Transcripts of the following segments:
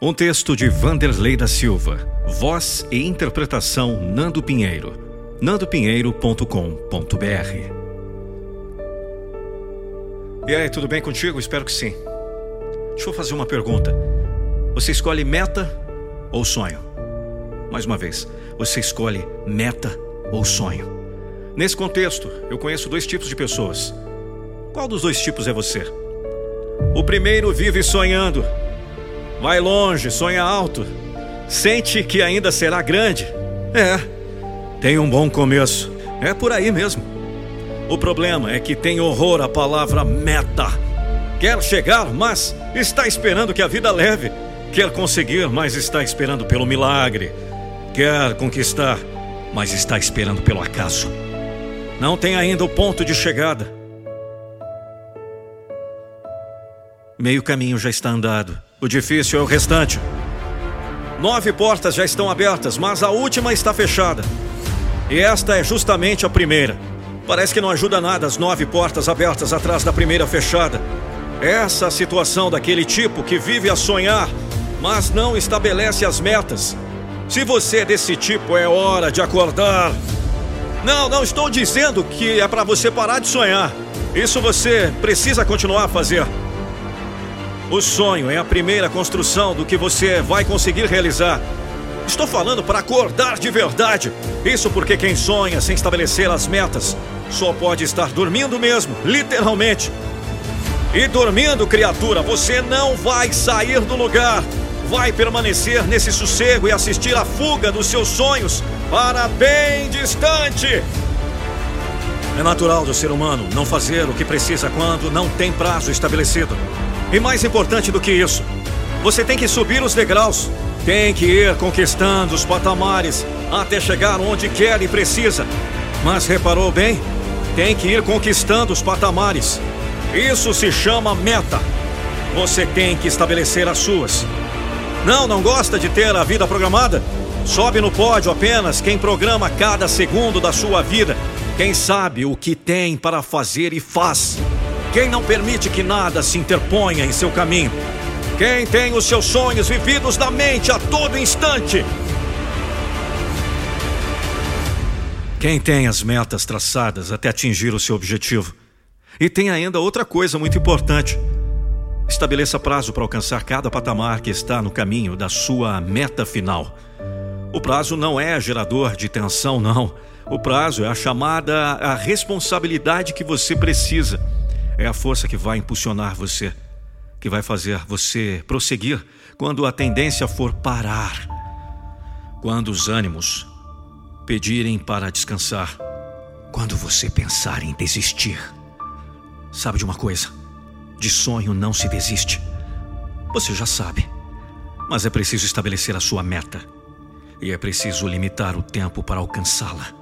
Um texto de Vanderlei da Silva. Voz e interpretação Nando Pinheiro. nandopinheiro.com.br E aí, tudo bem contigo? Espero que sim. Deixa eu fazer uma pergunta. Você escolhe meta ou sonho? Mais uma vez, você escolhe meta ou sonho? Nesse contexto, eu conheço dois tipos de pessoas qual dos dois tipos é você? O primeiro vive sonhando. Vai longe, sonha alto. Sente que ainda será grande. É, tem um bom começo. É por aí mesmo. O problema é que tem horror à palavra meta. Quer chegar, mas está esperando que a vida leve. Quer conseguir, mas está esperando pelo milagre. Quer conquistar, mas está esperando pelo acaso. Não tem ainda o ponto de chegada. Meio caminho já está andado. O difícil é o restante. Nove portas já estão abertas, mas a última está fechada. E esta é justamente a primeira. Parece que não ajuda nada as nove portas abertas atrás da primeira fechada. Essa a situação daquele tipo que vive a sonhar, mas não estabelece as metas. Se você é desse tipo, é hora de acordar. Não, não estou dizendo que é para você parar de sonhar. Isso você precisa continuar a fazer. O sonho é a primeira construção do que você vai conseguir realizar. Estou falando para acordar de verdade. Isso porque quem sonha sem estabelecer as metas só pode estar dormindo mesmo, literalmente. E dormindo, criatura, você não vai sair do lugar. Vai permanecer nesse sossego e assistir a fuga dos seus sonhos para bem distante. É natural do ser humano não fazer o que precisa quando não tem prazo estabelecido. E mais importante do que isso, você tem que subir os degraus, tem que ir conquistando os patamares até chegar onde quer e precisa. Mas reparou bem? Tem que ir conquistando os patamares. Isso se chama meta. Você tem que estabelecer as suas. Não, não gosta de ter a vida programada? Sobe no pódio apenas quem programa cada segundo da sua vida. Quem sabe o que tem para fazer e faz. Quem não permite que nada se interponha em seu caminho. Quem tem os seus sonhos vividos na mente a todo instante. Quem tem as metas traçadas até atingir o seu objetivo. E tem ainda outra coisa muito importante. Estabeleça prazo para alcançar cada patamar que está no caminho da sua meta final. O prazo não é gerador de tensão, não. O prazo é a chamada a responsabilidade que você precisa é a força que vai impulsionar você, que vai fazer você prosseguir quando a tendência for parar, quando os ânimos pedirem para descansar, quando você pensar em desistir. Sabe de uma coisa? De sonho não se desiste. Você já sabe. Mas é preciso estabelecer a sua meta. E é preciso limitar o tempo para alcançá-la.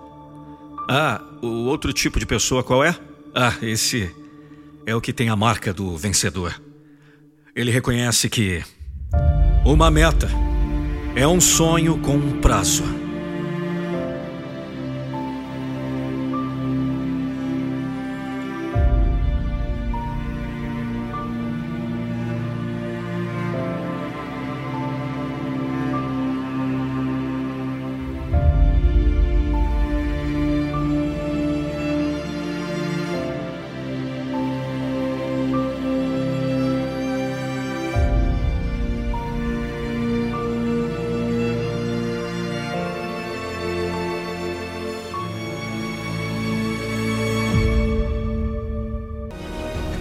Ah, o outro tipo de pessoa qual é? Ah, esse é o que tem a marca do vencedor. Ele reconhece que uma meta é um sonho com um prazo.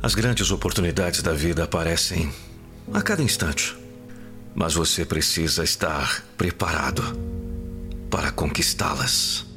As grandes oportunidades da vida aparecem a cada instante. Mas você precisa estar preparado para conquistá-las.